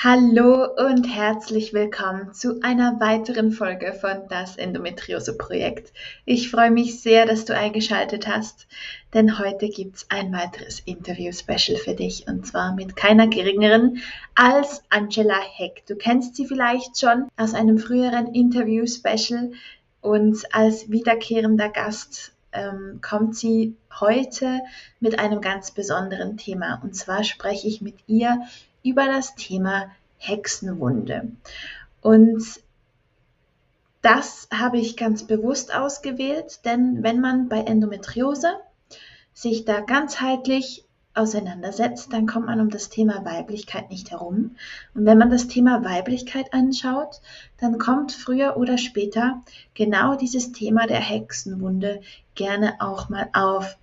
Hallo und herzlich willkommen zu einer weiteren Folge von das Endometriose Projekt. Ich freue mich sehr, dass du eingeschaltet hast, denn heute gibt es ein weiteres Interview-Special für dich und zwar mit keiner geringeren als Angela Heck. Du kennst sie vielleicht schon aus einem früheren Interview-Special und als wiederkehrender Gast ähm, kommt sie heute mit einem ganz besonderen Thema und zwar spreche ich mit ihr über das Thema Hexenwunde. Und das habe ich ganz bewusst ausgewählt, denn wenn man bei Endometriose sich da ganzheitlich auseinandersetzt, dann kommt man um das Thema Weiblichkeit nicht herum. Und wenn man das Thema Weiblichkeit anschaut, dann kommt früher oder später genau dieses Thema der Hexenwunde gerne auch mal auf.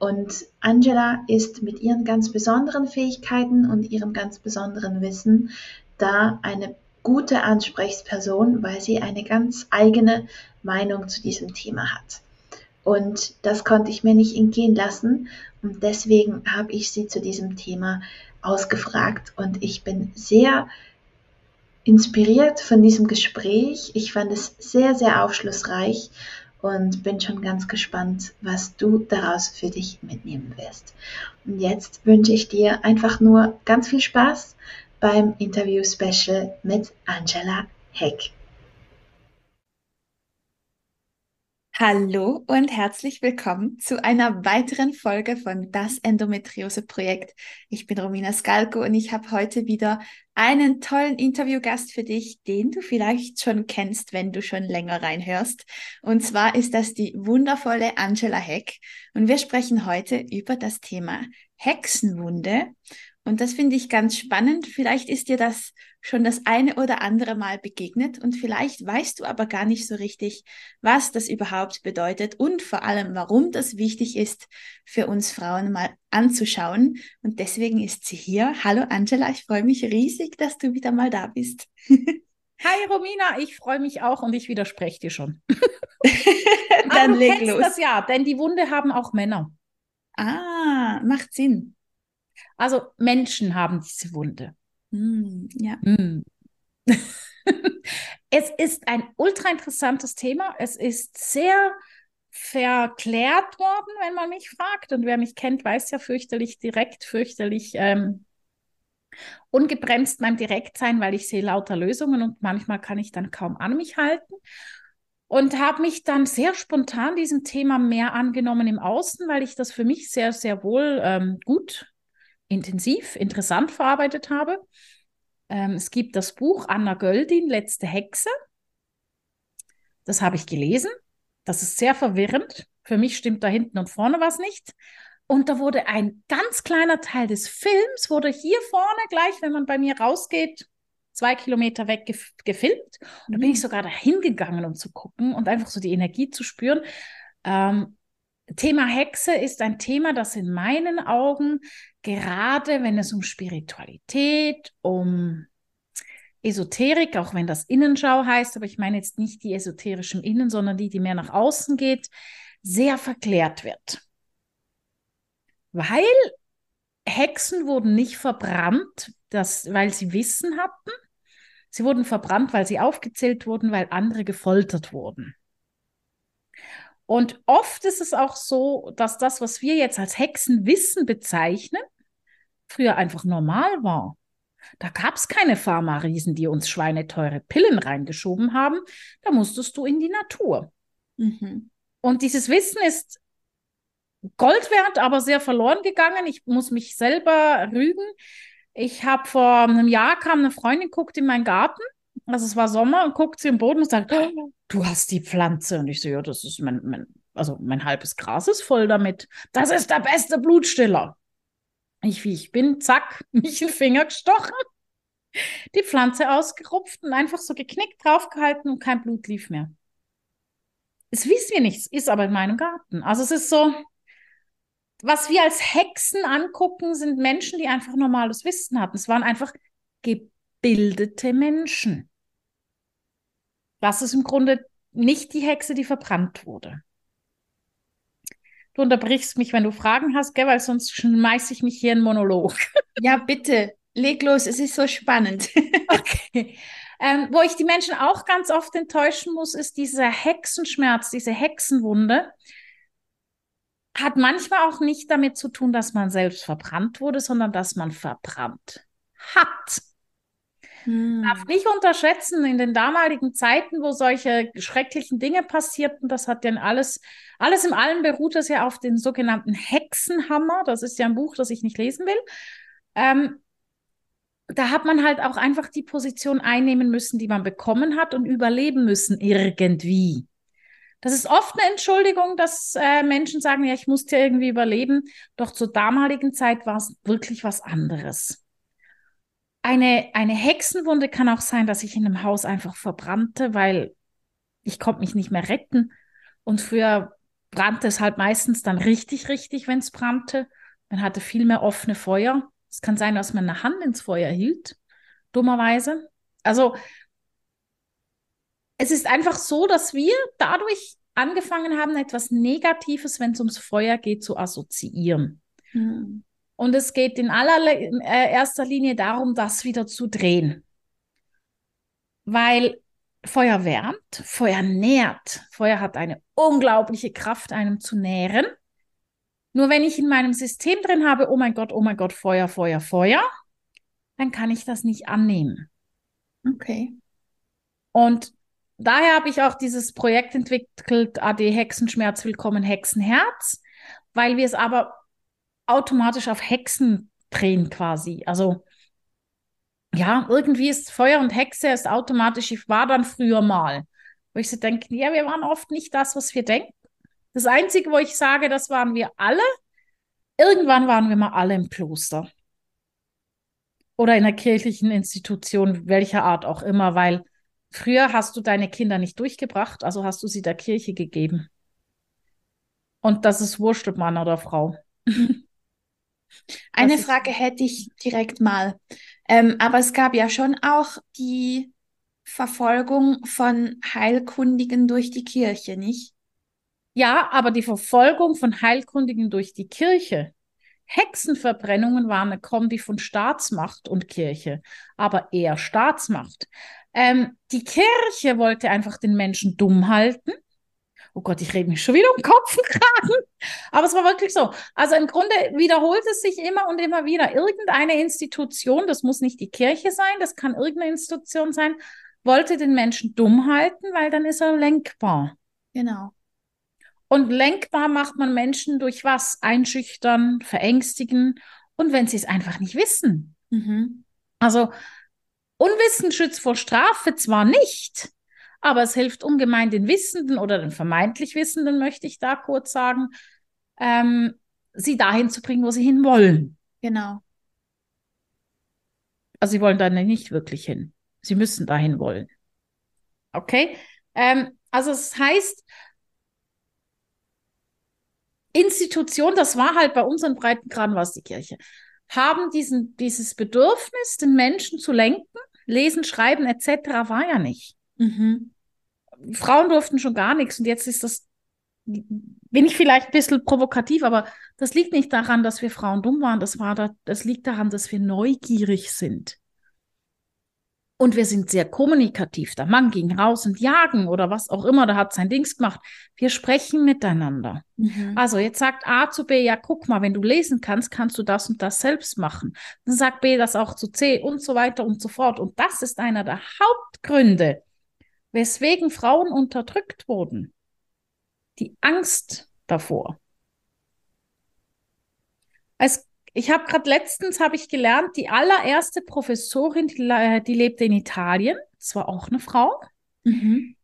Und Angela ist mit ihren ganz besonderen Fähigkeiten und ihrem ganz besonderen Wissen da eine gute Ansprechperson, weil sie eine ganz eigene Meinung zu diesem Thema hat. Und das konnte ich mir nicht entgehen lassen. Und deswegen habe ich sie zu diesem Thema ausgefragt. Und ich bin sehr inspiriert von diesem Gespräch. Ich fand es sehr, sehr aufschlussreich und bin schon ganz gespannt, was du daraus für dich mitnehmen wirst. Und jetzt wünsche ich dir einfach nur ganz viel Spaß beim Interview-Special mit Angela Heck. Hallo und herzlich willkommen zu einer weiteren Folge von Das Endometriose Projekt. Ich bin Romina Skalko und ich habe heute wieder einen tollen Interviewgast für dich, den du vielleicht schon kennst, wenn du schon länger reinhörst. Und zwar ist das die wundervolle Angela Heck. Und wir sprechen heute über das Thema Hexenwunde. Und das finde ich ganz spannend. Vielleicht ist dir das schon das eine oder andere Mal begegnet und vielleicht weißt du aber gar nicht so richtig, was das überhaupt bedeutet und vor allem, warum das wichtig ist, für uns Frauen mal anzuschauen. Und deswegen ist sie hier. Hallo Angela, ich freue mich riesig, dass du wieder mal da bist. Hi Romina, ich freue mich auch und ich widerspreche dir schon. Dann leg los. Das ja, denn die Wunde haben auch Männer. Ah, macht Sinn. Also Menschen haben diese Wunde. Mm, ja. Mm. es ist ein ultra interessantes Thema. Es ist sehr verklärt worden, wenn man mich fragt. Und wer mich kennt, weiß ja fürchterlich direkt, fürchterlich ähm, ungebremst beim Direktsein, weil ich sehe lauter Lösungen und manchmal kann ich dann kaum an mich halten. Und habe mich dann sehr spontan diesem Thema mehr angenommen im Außen, weil ich das für mich sehr, sehr wohl ähm, gut intensiv, interessant verarbeitet habe. Ähm, es gibt das Buch Anna Göldin, Letzte Hexe. Das habe ich gelesen. Das ist sehr verwirrend. Für mich stimmt da hinten und vorne was nicht. Und da wurde ein ganz kleiner Teil des Films, wurde hier vorne gleich, wenn man bei mir rausgeht, zwei Kilometer weg gef gefilmt. Und da bin ich mhm. sogar dahin gegangen, um zu gucken und einfach so die Energie zu spüren. Ähm, Thema Hexe ist ein Thema, das in meinen Augen gerade, wenn es um Spiritualität, um Esoterik, auch wenn das Innenschau heißt, aber ich meine jetzt nicht die esoterischen Innen, sondern die, die mehr nach außen geht, sehr verklärt wird. Weil Hexen wurden nicht verbrannt, das, weil sie Wissen hatten. Sie wurden verbrannt, weil sie aufgezählt wurden, weil andere gefoltert wurden. Und oft ist es auch so, dass das, was wir jetzt als Hexenwissen bezeichnen, früher einfach normal war. Da gab es keine Pharma-Riesen, die uns schweineteure Pillen reingeschoben haben. Da musstest du in die Natur. Mhm. Und dieses Wissen ist Gold wert, aber sehr verloren gegangen. Ich muss mich selber rügen. Ich habe vor einem Jahr kam eine Freundin, guckt in meinen Garten also es war Sommer und guckt sie im Boden und sagt, du hast die Pflanze. Und ich so, ja, das ist mein, mein, also mein halbes Gras ist voll damit. Das ist der beste Blutstiller. Ich, wie ich bin, zack, mich in den Finger gestochen, die Pflanze ausgerupft und einfach so geknickt draufgehalten und kein Blut lief mehr. es wissen wir nicht, es ist aber in meinem Garten. Also es ist so, was wir als Hexen angucken, sind Menschen, die einfach normales Wissen hatten. Es waren einfach gebildete Menschen. Das ist im Grunde nicht die Hexe, die verbrannt wurde. Du unterbrichst mich, wenn du Fragen hast, gell, weil sonst schmeiße ich mich hier in Monolog. Ja, bitte, leg los, es ist so spannend. okay. Ähm, wo ich die Menschen auch ganz oft enttäuschen muss, ist dieser Hexenschmerz, diese Hexenwunde. Hat manchmal auch nicht damit zu tun, dass man selbst verbrannt wurde, sondern dass man verbrannt hat. Hm. Darf nicht unterschätzen, in den damaligen Zeiten, wo solche schrecklichen Dinge passierten, das hat ja alles, alles im Allen beruht das ja auf den sogenannten Hexenhammer. Das ist ja ein Buch, das ich nicht lesen will. Ähm, da hat man halt auch einfach die Position einnehmen müssen, die man bekommen hat und überleben müssen irgendwie. Das ist oft eine Entschuldigung, dass äh, Menschen sagen, ja, ich musste irgendwie überleben. Doch zur damaligen Zeit war es wirklich was anderes. Eine, eine Hexenwunde kann auch sein, dass ich in einem Haus einfach verbrannte, weil ich konnte mich nicht mehr retten. Und früher brannte es halt meistens dann richtig, richtig, wenn es brannte. Man hatte viel mehr offene Feuer. Es kann sein, dass man eine Hand ins Feuer hielt, dummerweise. Also es ist einfach so, dass wir dadurch angefangen haben, etwas Negatives, wenn es ums Feuer geht, zu assoziieren. Mhm. Und es geht in allererster Linie darum, das wieder zu drehen. Weil Feuer wärmt, Feuer nährt. Feuer hat eine unglaubliche Kraft, einem zu nähren. Nur wenn ich in meinem System drin habe, oh mein Gott, oh mein Gott, Feuer, Feuer, Feuer, dann kann ich das nicht annehmen. Okay. Und daher habe ich auch dieses Projekt entwickelt, AD Hexenschmerz, Willkommen Hexenherz, weil wir es aber automatisch auf Hexen drehen quasi. Also ja, irgendwie ist Feuer und Hexe ist automatisch, ich war dann früher mal. Wo ich so denke, ja, wir waren oft nicht das, was wir denken. Das Einzige, wo ich sage, das waren wir alle. Irgendwann waren wir mal alle im Kloster. Oder in einer kirchlichen Institution, welcher Art auch immer, weil früher hast du deine Kinder nicht durchgebracht, also hast du sie der Kirche gegeben. Und das ist wurscht, ob Mann oder Frau. Eine Frage hätte ich direkt mal. Ähm, aber es gab ja schon auch die Verfolgung von Heilkundigen durch die Kirche, nicht? Ja, aber die Verfolgung von Heilkundigen durch die Kirche. Hexenverbrennungen waren eine Kombi von Staatsmacht und Kirche, aber eher Staatsmacht. Ähm, die Kirche wollte einfach den Menschen dumm halten oh Gott, ich rede mich schon wieder um Kopf und Kragen. Aber es war wirklich so. Also im Grunde wiederholt es sich immer und immer wieder. Irgendeine Institution, das muss nicht die Kirche sein, das kann irgendeine Institution sein, wollte den Menschen dumm halten, weil dann ist er lenkbar. Genau. Und lenkbar macht man Menschen durch was? Einschüchtern, verängstigen und wenn sie es einfach nicht wissen. Mhm. Also Unwissen schützt vor Strafe zwar nicht, aber es hilft ungemein den Wissenden oder den vermeintlich Wissenden, möchte ich da kurz sagen, ähm, sie dahin zu bringen, wo sie hin wollen. Genau. Also sie wollen da nicht wirklich hin. Sie müssen dahin wollen. Okay? Ähm, also es das heißt, Institution, das war halt bei unseren Breitengraden was die Kirche, haben diesen, dieses Bedürfnis, den Menschen zu lenken, lesen, schreiben etc. war ja nicht. Mhm. Frauen durften schon gar nichts und jetzt ist das, bin ich vielleicht ein bisschen provokativ, aber das liegt nicht daran, dass wir Frauen dumm waren, das, war da, das liegt daran, dass wir neugierig sind. Und wir sind sehr kommunikativ. Der Mann ging raus und jagen oder was auch immer, der hat sein Dings gemacht. Wir sprechen miteinander. Mhm. Also jetzt sagt A zu B, ja, guck mal, wenn du lesen kannst, kannst du das und das selbst machen. Dann sagt B das auch zu C und so weiter und so fort. Und das ist einer der Hauptgründe, weswegen Frauen unterdrückt wurden. Die Angst davor. Es, ich habe gerade letztens habe ich gelernt, die allererste Professorin, die, die lebte in Italien, das war auch eine Frau. Mhm.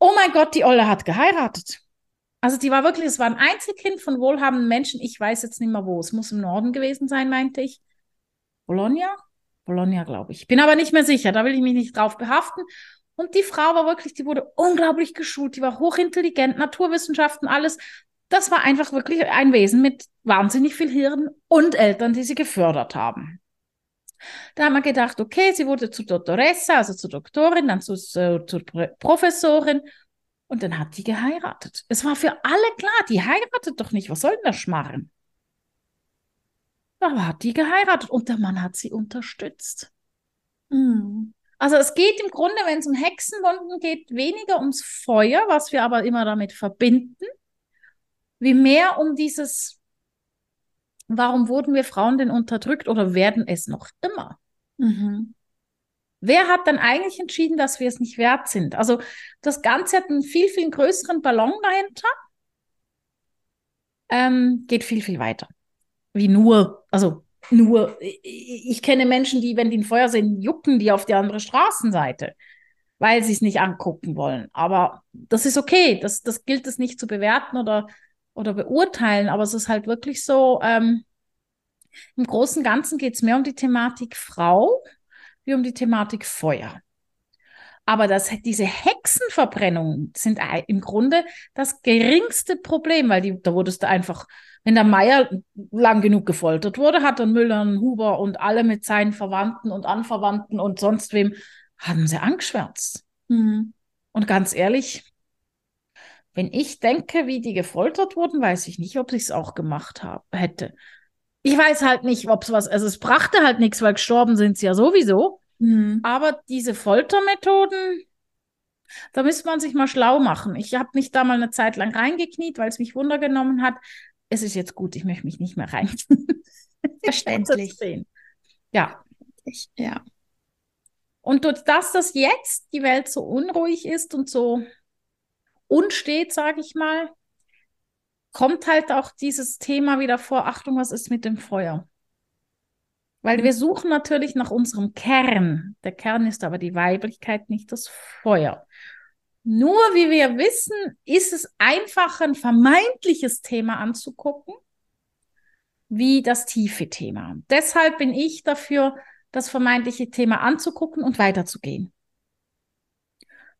Oh mein Gott, die Olle hat geheiratet. Also die war wirklich, es war ein Einzelkind von wohlhabenden Menschen. Ich weiß jetzt nicht mehr wo. Es muss im Norden gewesen sein, meinte ich. Bologna? Bologna, glaube ich. Bin aber nicht mehr sicher. Da will ich mich nicht drauf behaften. Und die Frau war wirklich, die wurde unglaublich geschult, die war hochintelligent, Naturwissenschaften, alles. Das war einfach wirklich ein Wesen mit wahnsinnig viel Hirn und Eltern, die sie gefördert haben. Da haben wir gedacht, okay, sie wurde zu Doktoressa, also zur Doktorin, dann zu, zu, zur Professorin und dann hat die geheiratet. Es war für alle klar, die heiratet doch nicht. Was soll denn das Schmarren? Aber hat die geheiratet und der Mann hat sie unterstützt. Mhm. Also es geht im Grunde, wenn es um Hexenwunden geht, weniger ums Feuer, was wir aber immer damit verbinden, wie mehr um dieses, warum wurden wir Frauen denn unterdrückt oder werden es noch immer? Mhm. Wer hat dann eigentlich entschieden, dass wir es nicht wert sind? Also das Ganze hat einen viel, viel größeren Ballon dahinter, ähm, geht viel, viel weiter. Wie nur, also nur, ich kenne Menschen, die, wenn die ein Feuer sehen, jucken die auf die andere Straßenseite, weil sie es nicht angucken wollen. Aber das ist okay. Das, das gilt es nicht zu bewerten oder, oder beurteilen. Aber es ist halt wirklich so, ähm, im Großen und Ganzen geht es mehr um die Thematik Frau wie um die Thematik Feuer. Aber das, diese Hexenverbrennungen sind im Grunde das geringste Problem, weil die, da wurdest du einfach wenn der Meier lang genug gefoltert wurde, hat dann Müller und Huber und alle mit seinen Verwandten und Anverwandten und sonst wem, haben sie angeschwärzt. Mhm. Und ganz ehrlich, wenn ich denke, wie die gefoltert wurden, weiß ich nicht, ob ich es auch gemacht hab, hätte. Ich weiß halt nicht, ob es was, also es brachte halt nichts, weil gestorben sind sie ja sowieso. Mhm. Aber diese Foltermethoden, da müsste man sich mal schlau machen. Ich habe mich da mal eine Zeit lang reingekniet, weil es mich wundergenommen hat es ist jetzt gut, ich möchte mich nicht mehr rein. Verständlich. ja. Ja. Und durch das, dass jetzt die Welt so unruhig ist und so unstet, sage ich mal, kommt halt auch dieses Thema wieder vor, Achtung, was ist mit dem Feuer? Weil wir suchen natürlich nach unserem Kern. Der Kern ist aber die Weiblichkeit, nicht das Feuer. Nur wie wir wissen, ist es einfach ein vermeintliches Thema anzugucken, wie das tiefe Thema. Deshalb bin ich dafür, das vermeintliche Thema anzugucken und weiterzugehen.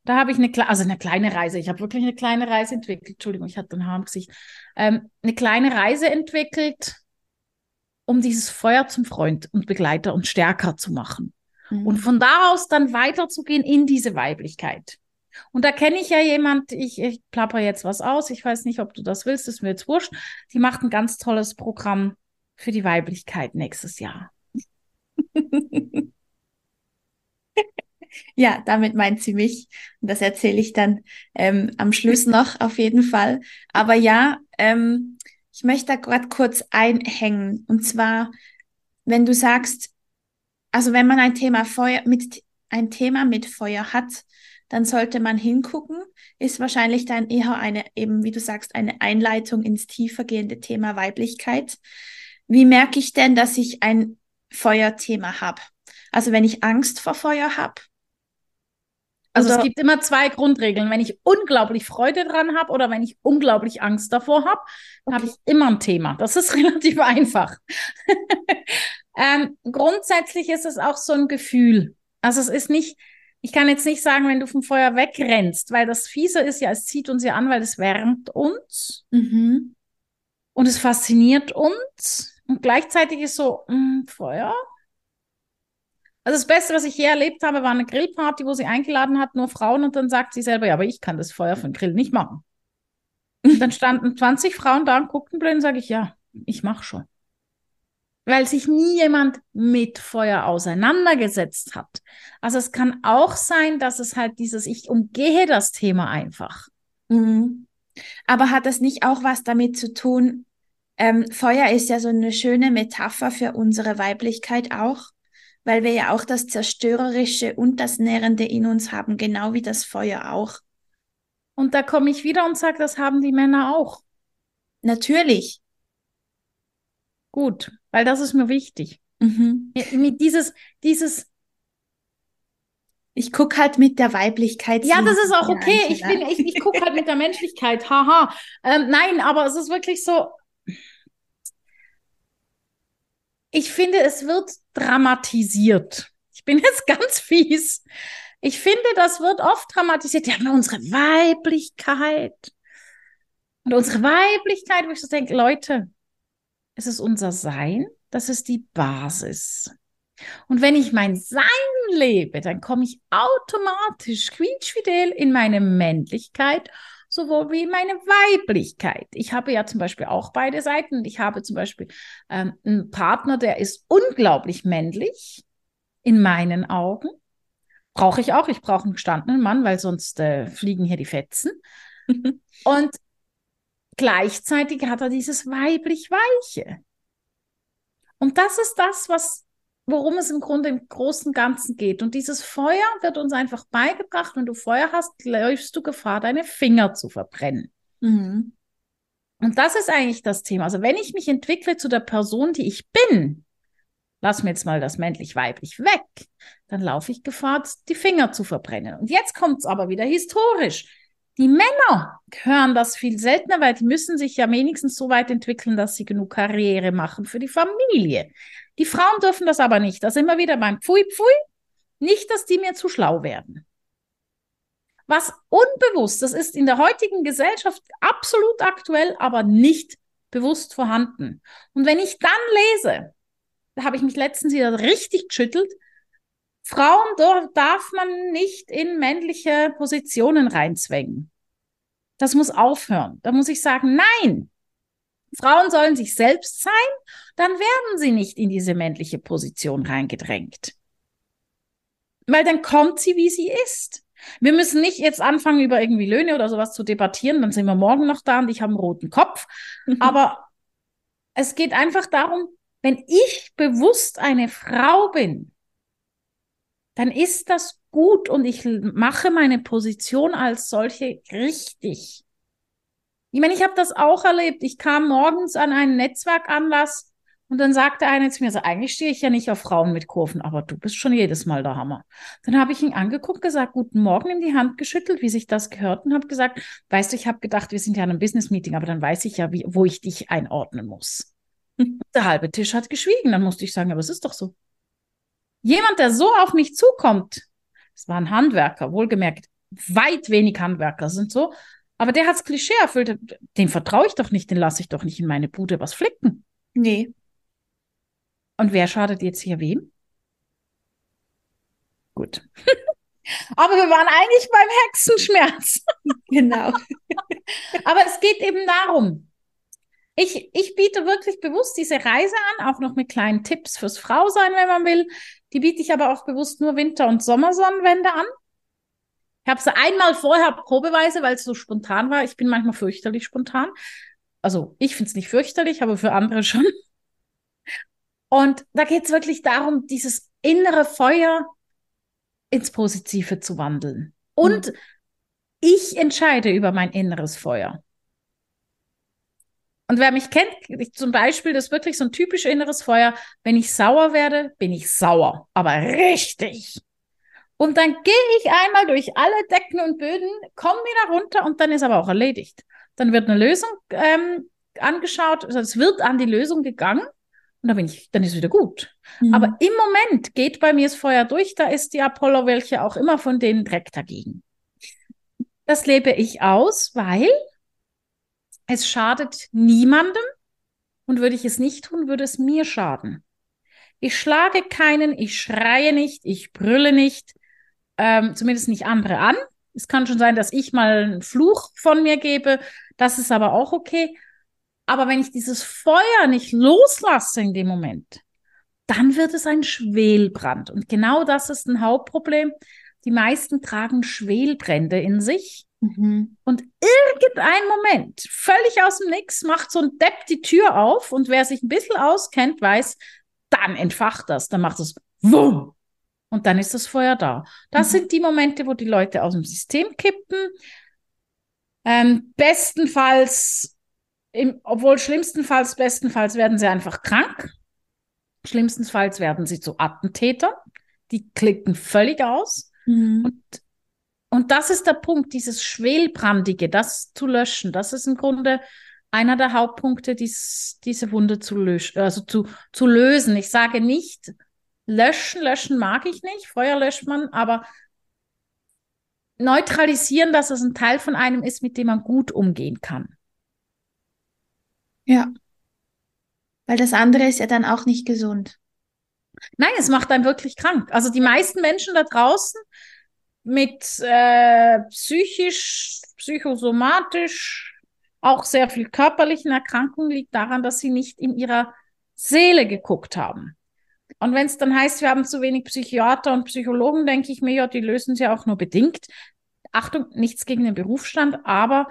Da habe ich eine, also eine kleine Reise. Ich habe wirklich eine kleine Reise entwickelt. Entschuldigung, ich hatte ein Haar im Gesicht. Ähm, eine kleine Reise entwickelt, um dieses Feuer zum Freund und Begleiter und stärker zu machen. Mhm. Und von daraus dann weiterzugehen in diese Weiblichkeit. Und da kenne ich ja jemand, ich, ich plapper jetzt was aus, ich weiß nicht, ob du das willst, ist mir jetzt wurscht. Die macht ein ganz tolles Programm für die Weiblichkeit nächstes Jahr. ja, damit meint sie mich. Und das erzähle ich dann ähm, am Schluss noch auf jeden Fall. Aber ja, ähm, ich möchte da gerade kurz einhängen. Und zwar, wenn du sagst, also wenn man ein Thema Feuer mit ein Thema mit Feuer hat, dann sollte man hingucken, ist wahrscheinlich dann eher eine, eben wie du sagst, eine Einleitung ins tiefergehende Thema Weiblichkeit. Wie merke ich denn, dass ich ein Feuerthema habe? Also wenn ich Angst vor Feuer habe. Also es gibt immer zwei Grundregeln. Wenn ich unglaublich Freude dran habe oder wenn ich unglaublich Angst davor habe, okay. habe ich immer ein Thema. Das ist relativ einfach. ähm, grundsätzlich ist es auch so ein Gefühl. Also es ist nicht, ich kann jetzt nicht sagen, wenn du vom Feuer wegrennst, weil das Fiese ist ja, es zieht uns ja an, weil es wärmt uns mhm. und es fasziniert uns und gleichzeitig ist so, mh, hm, Feuer. Also das Beste, was ich je erlebt habe, war eine Grillparty, wo sie eingeladen hat, nur Frauen und dann sagt sie selber, ja, aber ich kann das Feuer den Grill nicht machen. Und dann standen 20 Frauen da und guckten blöd und sage ich, ja, ich mache schon weil sich nie jemand mit Feuer auseinandergesetzt hat. Also es kann auch sein, dass es halt dieses, ich umgehe das Thema einfach. Mhm. Aber hat das nicht auch was damit zu tun? Ähm, Feuer ist ja so eine schöne Metapher für unsere Weiblichkeit auch, weil wir ja auch das Zerstörerische und das Nährende in uns haben, genau wie das Feuer auch. Und da komme ich wieder und sage, das haben die Männer auch. Natürlich. Gut, weil das ist mir wichtig. Mhm. Mit dieses, dieses. Ich gucke halt mit der Weiblichkeit. Ja, das ist auch okay. Ich, bin, ich, ich gucke halt mit der Menschlichkeit. Haha. Ähm, nein, aber es ist wirklich so. Ich finde, es wird dramatisiert. Ich bin jetzt ganz fies. Ich finde, das wird oft dramatisiert. Haben unsere Weiblichkeit. Und unsere Weiblichkeit, wo ich so denke, Leute, es ist unser Sein, das ist die Basis. Und wenn ich mein Sein lebe, dann komme ich automatisch quietschfidel in meine Männlichkeit, sowohl wie in meine Weiblichkeit. Ich habe ja zum Beispiel auch beide Seiten. Ich habe zum Beispiel ähm, einen Partner, der ist unglaublich männlich in meinen Augen. Brauche ich auch. Ich brauche einen gestandenen Mann, weil sonst äh, fliegen hier die Fetzen. Und gleichzeitig hat er dieses weiblich-weiche. Und das ist das, was worum es im Grunde im großen Ganzen geht. Und dieses Feuer wird uns einfach beigebracht. Wenn du Feuer hast, läufst du Gefahr, deine Finger zu verbrennen. Mhm. Und das ist eigentlich das Thema. Also wenn ich mich entwickle zu der Person, die ich bin, lass mir jetzt mal das männlich-weiblich weg, dann laufe ich Gefahr, die Finger zu verbrennen. Und jetzt kommt es aber wieder historisch. Die Männer hören das viel seltener, weil die müssen sich ja wenigstens so weit entwickeln, dass sie genug Karriere machen für die Familie. Die Frauen dürfen das aber nicht. Das immer wieder beim Pfui Pfui. Nicht, dass die mir zu schlau werden. Was unbewusst, das ist in der heutigen Gesellschaft absolut aktuell, aber nicht bewusst vorhanden. Und wenn ich dann lese, da habe ich mich letztens wieder richtig geschüttelt, Frauen darf man nicht in männliche Positionen reinzwängen. Das muss aufhören. Da muss ich sagen, nein, Frauen sollen sich selbst sein, dann werden sie nicht in diese männliche Position reingedrängt. Weil dann kommt sie, wie sie ist. Wir müssen nicht jetzt anfangen, über irgendwie Löhne oder sowas zu debattieren, dann sind wir morgen noch da und ich habe einen roten Kopf. Aber es geht einfach darum, wenn ich bewusst eine Frau bin, dann ist das gut und ich mache meine Position als solche richtig. Ich meine, ich habe das auch erlebt. Ich kam morgens an einen Netzwerkanlass und dann sagte einer zu mir, also eigentlich stehe ich ja nicht auf Frauen mit Kurven, aber du bist schon jedes Mal der Hammer. Dann habe ich ihn angeguckt, gesagt, guten Morgen, in die Hand geschüttelt, wie sich das gehört und habe gesagt, weißt du, ich habe gedacht, wir sind ja in einem Business-Meeting, aber dann weiß ich ja, wie, wo ich dich einordnen muss. der halbe Tisch hat geschwiegen. Dann musste ich sagen, aber es ist doch so. Jemand, der so auf mich zukommt, es war ein Handwerker, wohlgemerkt, weit wenig Handwerker sind so, aber der hat's Klischee erfüllt. Den vertraue ich doch nicht, den lasse ich doch nicht in meine Bude was flicken. Nee. Und wer schadet jetzt hier wem? Gut. Aber wir waren eigentlich beim Hexenschmerz. Genau. Aber es geht eben darum. Ich, ich biete wirklich bewusst diese Reise an, auch noch mit kleinen Tipps fürs Frausein, wenn man will. Die biete ich aber auch bewusst nur Winter- und Sommersonnenwände an. Ich habe es einmal vorher probeweise, weil es so spontan war. Ich bin manchmal fürchterlich spontan. Also ich finde es nicht fürchterlich, aber für andere schon. Und da geht es wirklich darum, dieses innere Feuer ins Positive zu wandeln. Und mhm. ich entscheide über mein inneres Feuer. Und wer mich kennt, ich, zum Beispiel, das ist wirklich so ein typisch inneres Feuer. Wenn ich sauer werde, bin ich sauer, aber richtig. Und dann gehe ich einmal durch alle Decken und Böden, komme wieder runter und dann ist aber auch erledigt. Dann wird eine Lösung ähm, angeschaut, also es wird an die Lösung gegangen und dann bin ich, dann ist wieder gut. Mhm. Aber im Moment geht bei mir das Feuer durch, da ist die Apollo, welche auch immer von denen direkt dagegen. Das lebe ich aus, weil es schadet niemandem und würde ich es nicht tun, würde es mir schaden. Ich schlage keinen, ich schreie nicht, ich brülle nicht, ähm, zumindest nicht andere an. Es kann schon sein, dass ich mal einen Fluch von mir gebe. Das ist aber auch okay. Aber wenn ich dieses Feuer nicht loslasse in dem Moment, dann wird es ein Schwelbrand. Und genau das ist ein Hauptproblem. Die meisten tragen Schwelbrände in sich. Mhm. Und irgendein Moment, völlig aus dem Nix, macht so ein Depp die Tür auf. Und wer sich ein bisschen auskennt, weiß, dann entfacht das. Dann macht es Wumm. Und dann ist das Feuer da. Das mhm. sind die Momente, wo die Leute aus dem System kippen. Ähm, bestenfalls, im, obwohl schlimmstenfalls, bestenfalls werden sie einfach krank. Schlimmstenfalls werden sie zu Attentätern. Die klicken völlig aus. Mhm. Und, und das ist der Punkt, dieses Schwelbrandige, das zu löschen. Das ist im Grunde einer der Hauptpunkte, dies, diese Wunde zu löschen, also zu, zu lösen. Ich sage nicht, Löschen, löschen mag ich nicht. Feuer löscht man, aber neutralisieren, dass es ein Teil von einem ist, mit dem man gut umgehen kann. Ja. Weil das andere ist ja dann auch nicht gesund. Nein, es macht einen wirklich krank. Also die meisten Menschen da draußen mit äh, psychisch, psychosomatisch, auch sehr viel körperlichen Erkrankungen liegt daran, dass sie nicht in ihrer Seele geguckt haben. Und wenn es dann heißt, wir haben zu wenig Psychiater und Psychologen, denke ich mir, ja, die lösen sie auch nur bedingt. Achtung, nichts gegen den Berufsstand, aber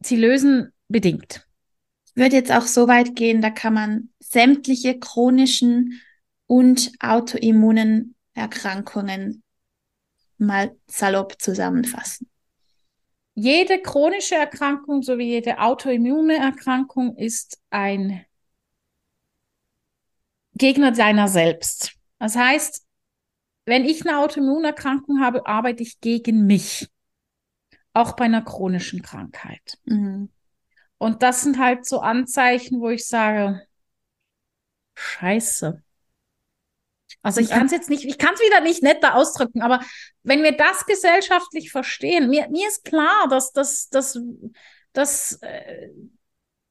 sie lösen bedingt. Würde jetzt auch so weit gehen, da kann man sämtliche chronischen und autoimmunen Erkrankungen mal salopp zusammenfassen. Jede chronische Erkrankung sowie jede autoimmune Erkrankung ist ein Gegner deiner selbst. Das heißt, wenn ich eine Autoimmunerkrankung habe, arbeite ich gegen mich. Auch bei einer chronischen Krankheit. Mhm. Und das sind halt so Anzeichen, wo ich sage, scheiße. Also ich kann es jetzt nicht, ich kann es wieder nicht netter ausdrücken, aber wenn wir das gesellschaftlich verstehen, mir, mir ist klar, dass, dass, dass, dass äh,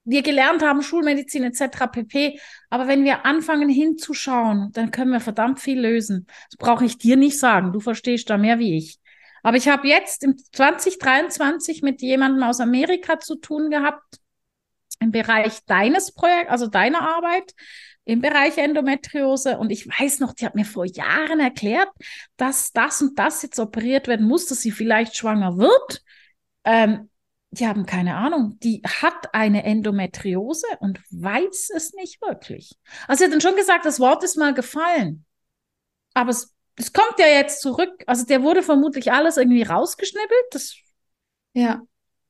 wir gelernt haben, Schulmedizin etc. pp. Aber wenn wir anfangen hinzuschauen, dann können wir verdammt viel lösen. Das brauche ich dir nicht sagen. Du verstehst da mehr wie ich. Aber ich habe jetzt im 2023 mit jemandem aus Amerika zu tun gehabt im Bereich deines Projekts, also deiner Arbeit im Bereich Endometriose. Und ich weiß noch, die hat mir vor Jahren erklärt, dass das und das jetzt operiert werden muss, dass sie vielleicht schwanger wird. Ähm, die haben keine Ahnung. Die hat eine Endometriose und weiß es nicht wirklich. Also sie hat dann schon gesagt, das Wort ist mal gefallen. Aber es, es kommt ja jetzt zurück. Also der wurde vermutlich alles irgendwie rausgeschnippelt. Das, ja.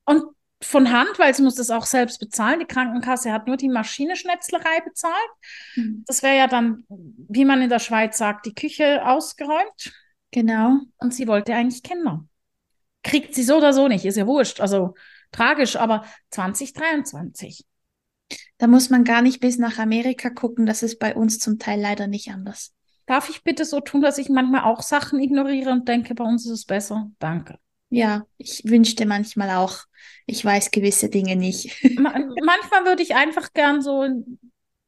Und von Hand, weil sie muss das auch selbst bezahlen. Die Krankenkasse hat nur die Maschinenschnetzlerei bezahlt. Mhm. Das wäre ja dann, wie man in der Schweiz sagt, die Küche ausgeräumt. Genau. Und sie wollte eigentlich Kinder. Kriegt sie so oder so nicht, ist ja wurscht. Also tragisch, aber 2023. Da muss man gar nicht bis nach Amerika gucken. Das ist bei uns zum Teil leider nicht anders. Darf ich bitte so tun, dass ich manchmal auch Sachen ignoriere und denke, bei uns ist es besser? Danke. Ja, ich wünschte manchmal auch, ich weiß gewisse Dinge nicht. manchmal würde ich einfach gern so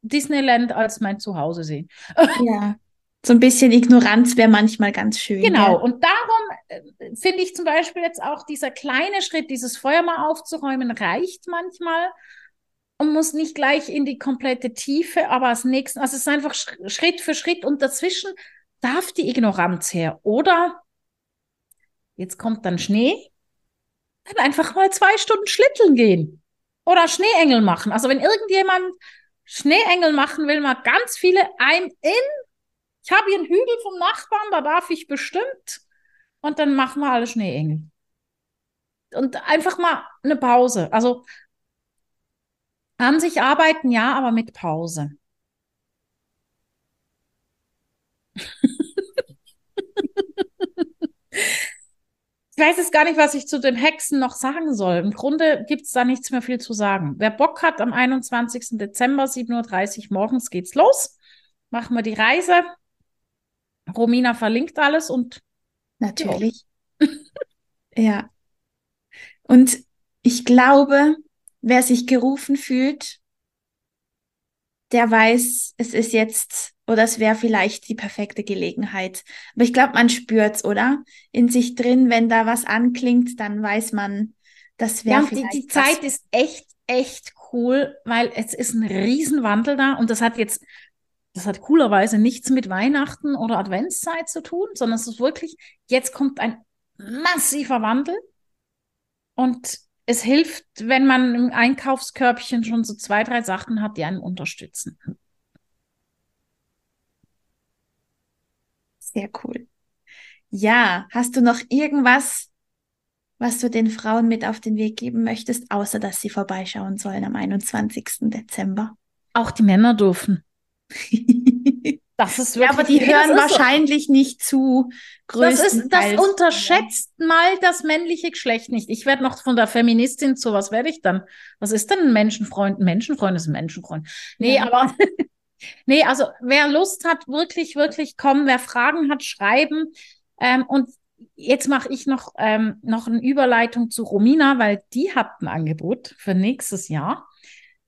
Disneyland als mein Zuhause sehen. Ja, so ein bisschen Ignoranz wäre manchmal ganz schön. Genau, ja. und darum äh, finde ich zum Beispiel jetzt auch dieser kleine Schritt, dieses Feuer mal aufzuräumen, reicht manchmal und muss nicht gleich in die komplette Tiefe, aber als nächsten, also es ist einfach Schritt für Schritt und dazwischen darf die Ignoranz her. Oder Jetzt kommt dann Schnee. Dann einfach mal zwei Stunden schlitteln gehen. Oder Schneeengel machen. Also wenn irgendjemand Schneeengel machen will, mal ganz viele ein in. Ich habe hier einen Hügel vom Nachbarn, da darf ich bestimmt. Und dann machen wir alle Schneeengel. Und einfach mal eine Pause. Also an sich arbeiten ja, aber mit Pause. Ich weiß jetzt gar nicht, was ich zu den Hexen noch sagen soll. Im Grunde gibt es da nichts mehr viel zu sagen. Wer Bock hat, am 21. Dezember, 7.30 Uhr morgens geht's los. Machen wir die Reise. Romina verlinkt alles und natürlich. ja. Und ich glaube, wer sich gerufen fühlt, der weiß, es ist jetzt oder es wäre vielleicht die perfekte Gelegenheit. Aber ich glaube, man spürt's, oder? In sich drin, wenn da was anklingt, dann weiß man, das wäre ja, vielleicht. Die, die Zeit ist echt, echt cool, weil es ist ein Riesenwandel da und das hat jetzt, das hat coolerweise nichts mit Weihnachten oder Adventszeit zu tun, sondern es ist wirklich, jetzt kommt ein massiver Wandel und es hilft, wenn man im Einkaufskörbchen schon so zwei, drei Sachen hat, die einen unterstützen. Sehr cool. Ja, hast du noch irgendwas, was du den Frauen mit auf den Weg geben möchtest, außer dass sie vorbeischauen sollen am 21. Dezember? Auch die Männer dürfen. Das ist wirklich, ja, aber die hören wahrscheinlich so. nicht zu. Das ist, das unterschätzt mal das männliche Geschlecht nicht. Ich werde noch von der Feministin zu, was werde ich dann? Was ist denn ein Menschenfreund? Ein Menschenfreund ist ein Menschenfreund. Nee, ja. aber nee, also wer Lust hat, wirklich, wirklich kommen. Wer Fragen hat, schreiben. Ähm, und jetzt mache ich noch, ähm, noch eine Überleitung zu Romina, weil die hat ein Angebot für nächstes Jahr.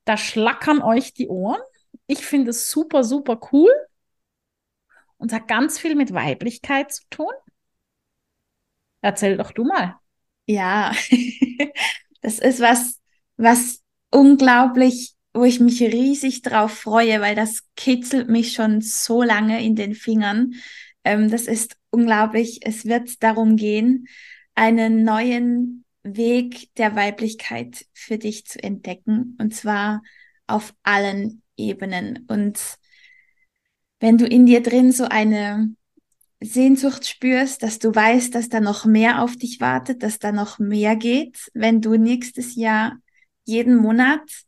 Da schlackern euch die Ohren. Ich finde es super, super cool und hat ganz viel mit Weiblichkeit zu tun. Erzähl doch du mal. Ja, das ist was, was unglaublich, wo ich mich riesig drauf freue, weil das kitzelt mich schon so lange in den Fingern. Ähm, das ist unglaublich. Es wird darum gehen, einen neuen Weg der Weiblichkeit für dich zu entdecken und zwar auf allen Ebenen. Und wenn du in dir drin so eine Sehnsucht spürst, dass du weißt, dass da noch mehr auf dich wartet, dass da noch mehr geht, wenn du nächstes Jahr jeden Monat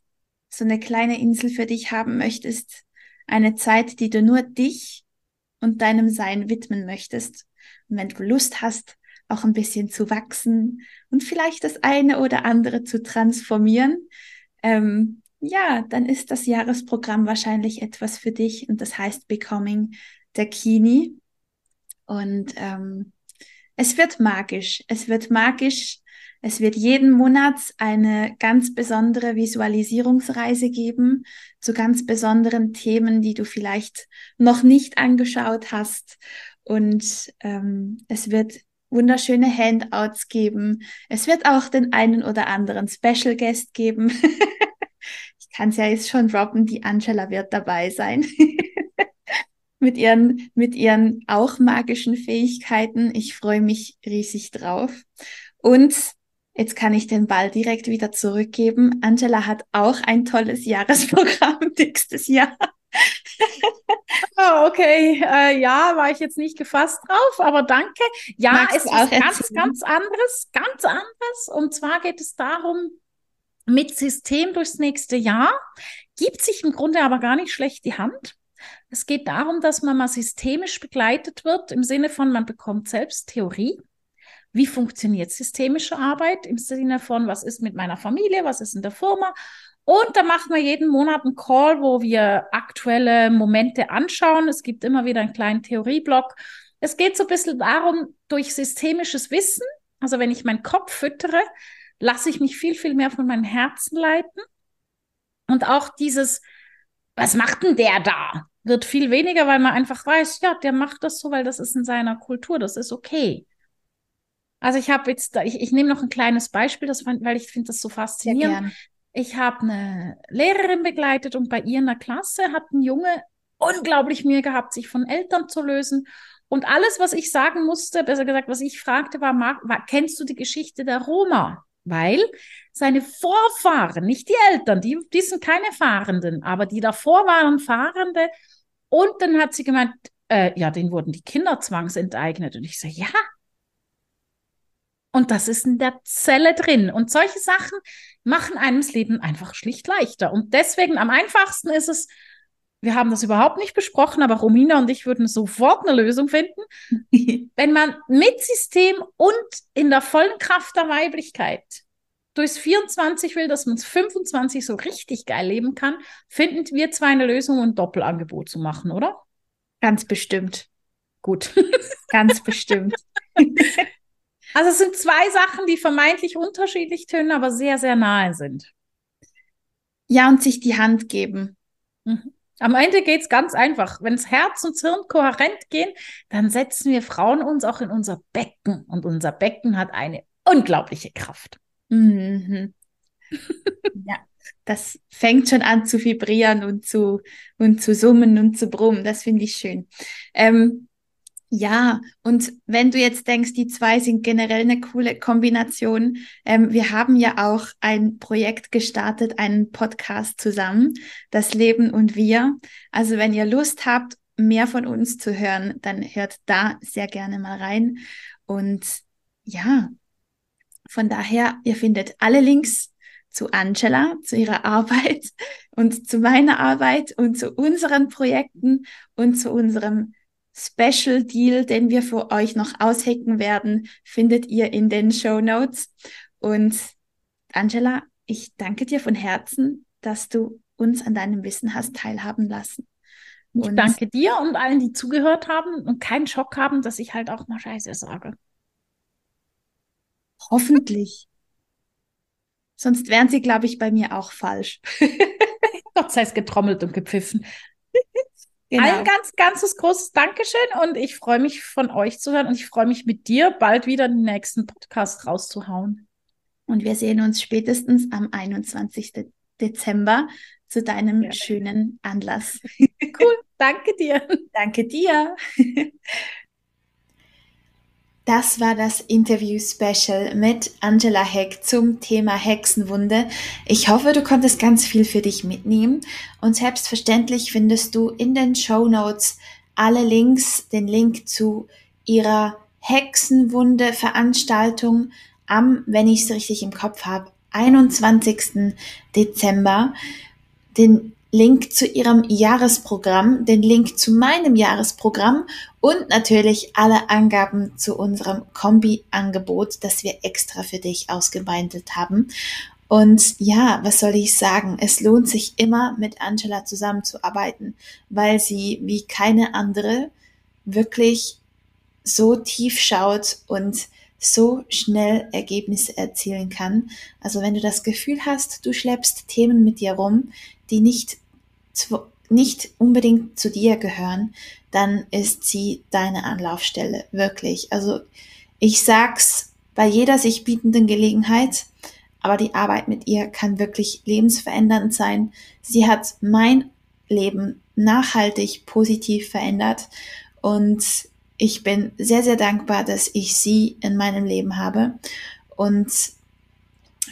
so eine kleine Insel für dich haben möchtest, eine Zeit, die du nur dich und deinem Sein widmen möchtest. Und wenn du Lust hast, auch ein bisschen zu wachsen und vielleicht das eine oder andere zu transformieren, ähm, ja, dann ist das Jahresprogramm wahrscheinlich etwas für dich und das heißt Becoming der Kini. Und ähm, es wird magisch. Es wird magisch. Es wird jeden Monat eine ganz besondere Visualisierungsreise geben zu ganz besonderen Themen, die du vielleicht noch nicht angeschaut hast. Und ähm, es wird wunderschöne Handouts geben. Es wird auch den einen oder anderen Special Guest geben. kann es ja jetzt schon droppen, die Angela wird dabei sein. mit ihren, mit ihren auch magischen Fähigkeiten. Ich freue mich riesig drauf. Und jetzt kann ich den Ball direkt wieder zurückgeben. Angela hat auch ein tolles Jahresprogramm nächstes Jahr. oh, okay, äh, ja, war ich jetzt nicht gefasst drauf, aber danke. Ja, Magst es ist ganz, erzählen? ganz anderes, ganz anderes. Und zwar geht es darum, mit System durchs nächste Jahr, gibt sich im Grunde aber gar nicht schlecht die Hand. Es geht darum, dass man mal systemisch begleitet wird, im Sinne von, man bekommt selbst Theorie. Wie funktioniert systemische Arbeit im Sinne von, was ist mit meiner Familie, was ist in der Firma? Und da machen wir jeden Monat einen Call, wo wir aktuelle Momente anschauen. Es gibt immer wieder einen kleinen Theorieblock. Es geht so ein bisschen darum, durch systemisches Wissen, also wenn ich meinen Kopf füttere, lasse ich mich viel, viel mehr von meinem Herzen leiten. Und auch dieses, was macht denn der da? Wird viel weniger, weil man einfach weiß, ja, der macht das so, weil das ist in seiner Kultur, das ist okay. Also ich habe jetzt, ich, ich nehme noch ein kleines Beispiel, das, weil ich finde das so faszinierend. Ich habe eine Lehrerin begleitet und bei ihr in der Klasse hat ein Junge unglaublich Mühe gehabt, sich von Eltern zu lösen. Und alles, was ich sagen musste, besser gesagt, was ich fragte, war, war kennst du die Geschichte der Roma? weil seine Vorfahren, nicht die Eltern, die, die sind keine Fahrenden, aber die davor waren Fahrende. Und dann hat sie gemeint, äh, ja, denen wurden die Kinder zwangsenteignet. Und ich so, ja. Und das ist in der Zelle drin. Und solche Sachen machen einem das Leben einfach schlicht leichter. Und deswegen am einfachsten ist es, wir haben das überhaupt nicht besprochen, aber Romina und ich würden sofort eine Lösung finden, wenn man mit System und in der vollen Kraft der Weiblichkeit durchs 24 will, dass man es 25 so richtig geil leben kann, finden wir zwei eine Lösung, ein Doppelangebot zu machen, oder? Ganz bestimmt. Gut. Ganz bestimmt. Also es sind zwei Sachen, die vermeintlich unterschiedlich tönen, aber sehr, sehr nahe sind. Ja, und sich die Hand geben. Mhm. Am Ende geht es ganz einfach. Wenn das Herz und das Hirn kohärent gehen, dann setzen wir Frauen uns auch in unser Becken. Und unser Becken hat eine unglaubliche Kraft. Mhm. ja, das fängt schon an zu vibrieren und zu, und zu summen und zu brummen. Das finde ich schön. Ähm, ja, und wenn du jetzt denkst, die zwei sind generell eine coole Kombination, ähm, wir haben ja auch ein Projekt gestartet, einen Podcast zusammen, das Leben und wir. Also wenn ihr Lust habt, mehr von uns zu hören, dann hört da sehr gerne mal rein. Und ja, von daher, ihr findet alle Links zu Angela, zu ihrer Arbeit und zu meiner Arbeit und zu unseren Projekten und zu unserem Special Deal, den wir für euch noch aushecken werden, findet ihr in den Show Notes. Und Angela, ich danke dir von Herzen, dass du uns an deinem Wissen hast teilhaben lassen. Und ich danke dir und allen, die zugehört haben und keinen Schock haben, dass ich halt auch mal Scheiße sage. Hoffentlich. Sonst wären sie, glaube ich, bei mir auch falsch. Gott sei es getrommelt und gepfiffen. Genau. Ein ganz, ganzes großes Dankeschön und ich freue mich von euch zu hören und ich freue mich mit dir bald wieder den nächsten Podcast rauszuhauen. Und wir sehen uns spätestens am 21. Dezember zu deinem ja. schönen Anlass. Cool, danke dir. Danke dir. Das war das Interview-Special mit Angela Heck zum Thema Hexenwunde. Ich hoffe, du konntest ganz viel für dich mitnehmen und selbstverständlich findest du in den Show Notes alle Links, den Link zu ihrer Hexenwunde-Veranstaltung am, wenn ich es richtig im Kopf habe, 21. Dezember, den Link zu ihrem Jahresprogramm, den Link zu meinem Jahresprogramm und natürlich alle Angaben zu unserem Kombi-Angebot, das wir extra für dich ausgebeindelt haben. Und ja, was soll ich sagen? Es lohnt sich immer mit Angela zusammenzuarbeiten, weil sie wie keine andere wirklich so tief schaut und so schnell Ergebnisse erzielen kann. Also wenn du das Gefühl hast, du schleppst Themen mit dir rum, die nicht, nicht unbedingt zu dir gehören, dann ist sie deine Anlaufstelle, wirklich. Also ich sag's bei jeder sich bietenden Gelegenheit, aber die Arbeit mit ihr kann wirklich lebensverändernd sein. Sie hat mein Leben nachhaltig positiv verändert und ich bin sehr, sehr dankbar, dass ich sie in meinem Leben habe und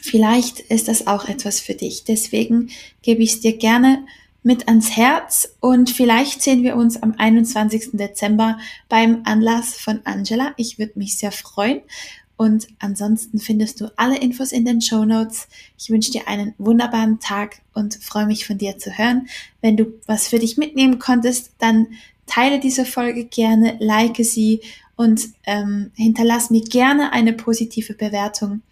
Vielleicht ist das auch etwas für dich. Deswegen gebe ich es dir gerne mit ans Herz und vielleicht sehen wir uns am 21. Dezember beim Anlass von Angela. Ich würde mich sehr freuen. Und ansonsten findest du alle Infos in den Show Notes. Ich wünsche dir einen wunderbaren Tag und freue mich von dir zu hören. Wenn du was für dich mitnehmen konntest, dann teile diese Folge gerne, like sie und ähm, hinterlass mir gerne eine positive Bewertung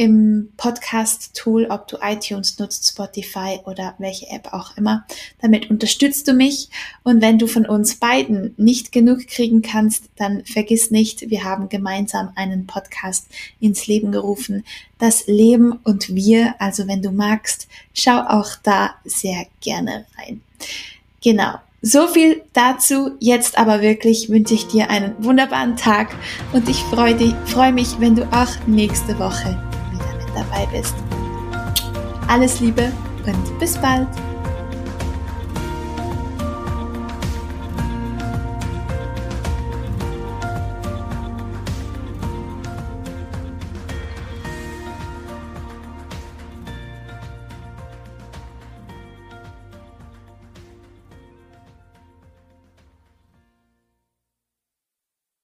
im Podcast-Tool, ob du iTunes nutzt, Spotify oder welche App auch immer. Damit unterstützt du mich. Und wenn du von uns beiden nicht genug kriegen kannst, dann vergiss nicht, wir haben gemeinsam einen Podcast ins Leben gerufen. Das Leben und wir. Also wenn du magst, schau auch da sehr gerne rein. Genau. So viel dazu. Jetzt aber wirklich wünsche ich dir einen wunderbaren Tag und ich freue, freue mich, wenn du auch nächste Woche dabei bist. Alles Liebe und bis bald!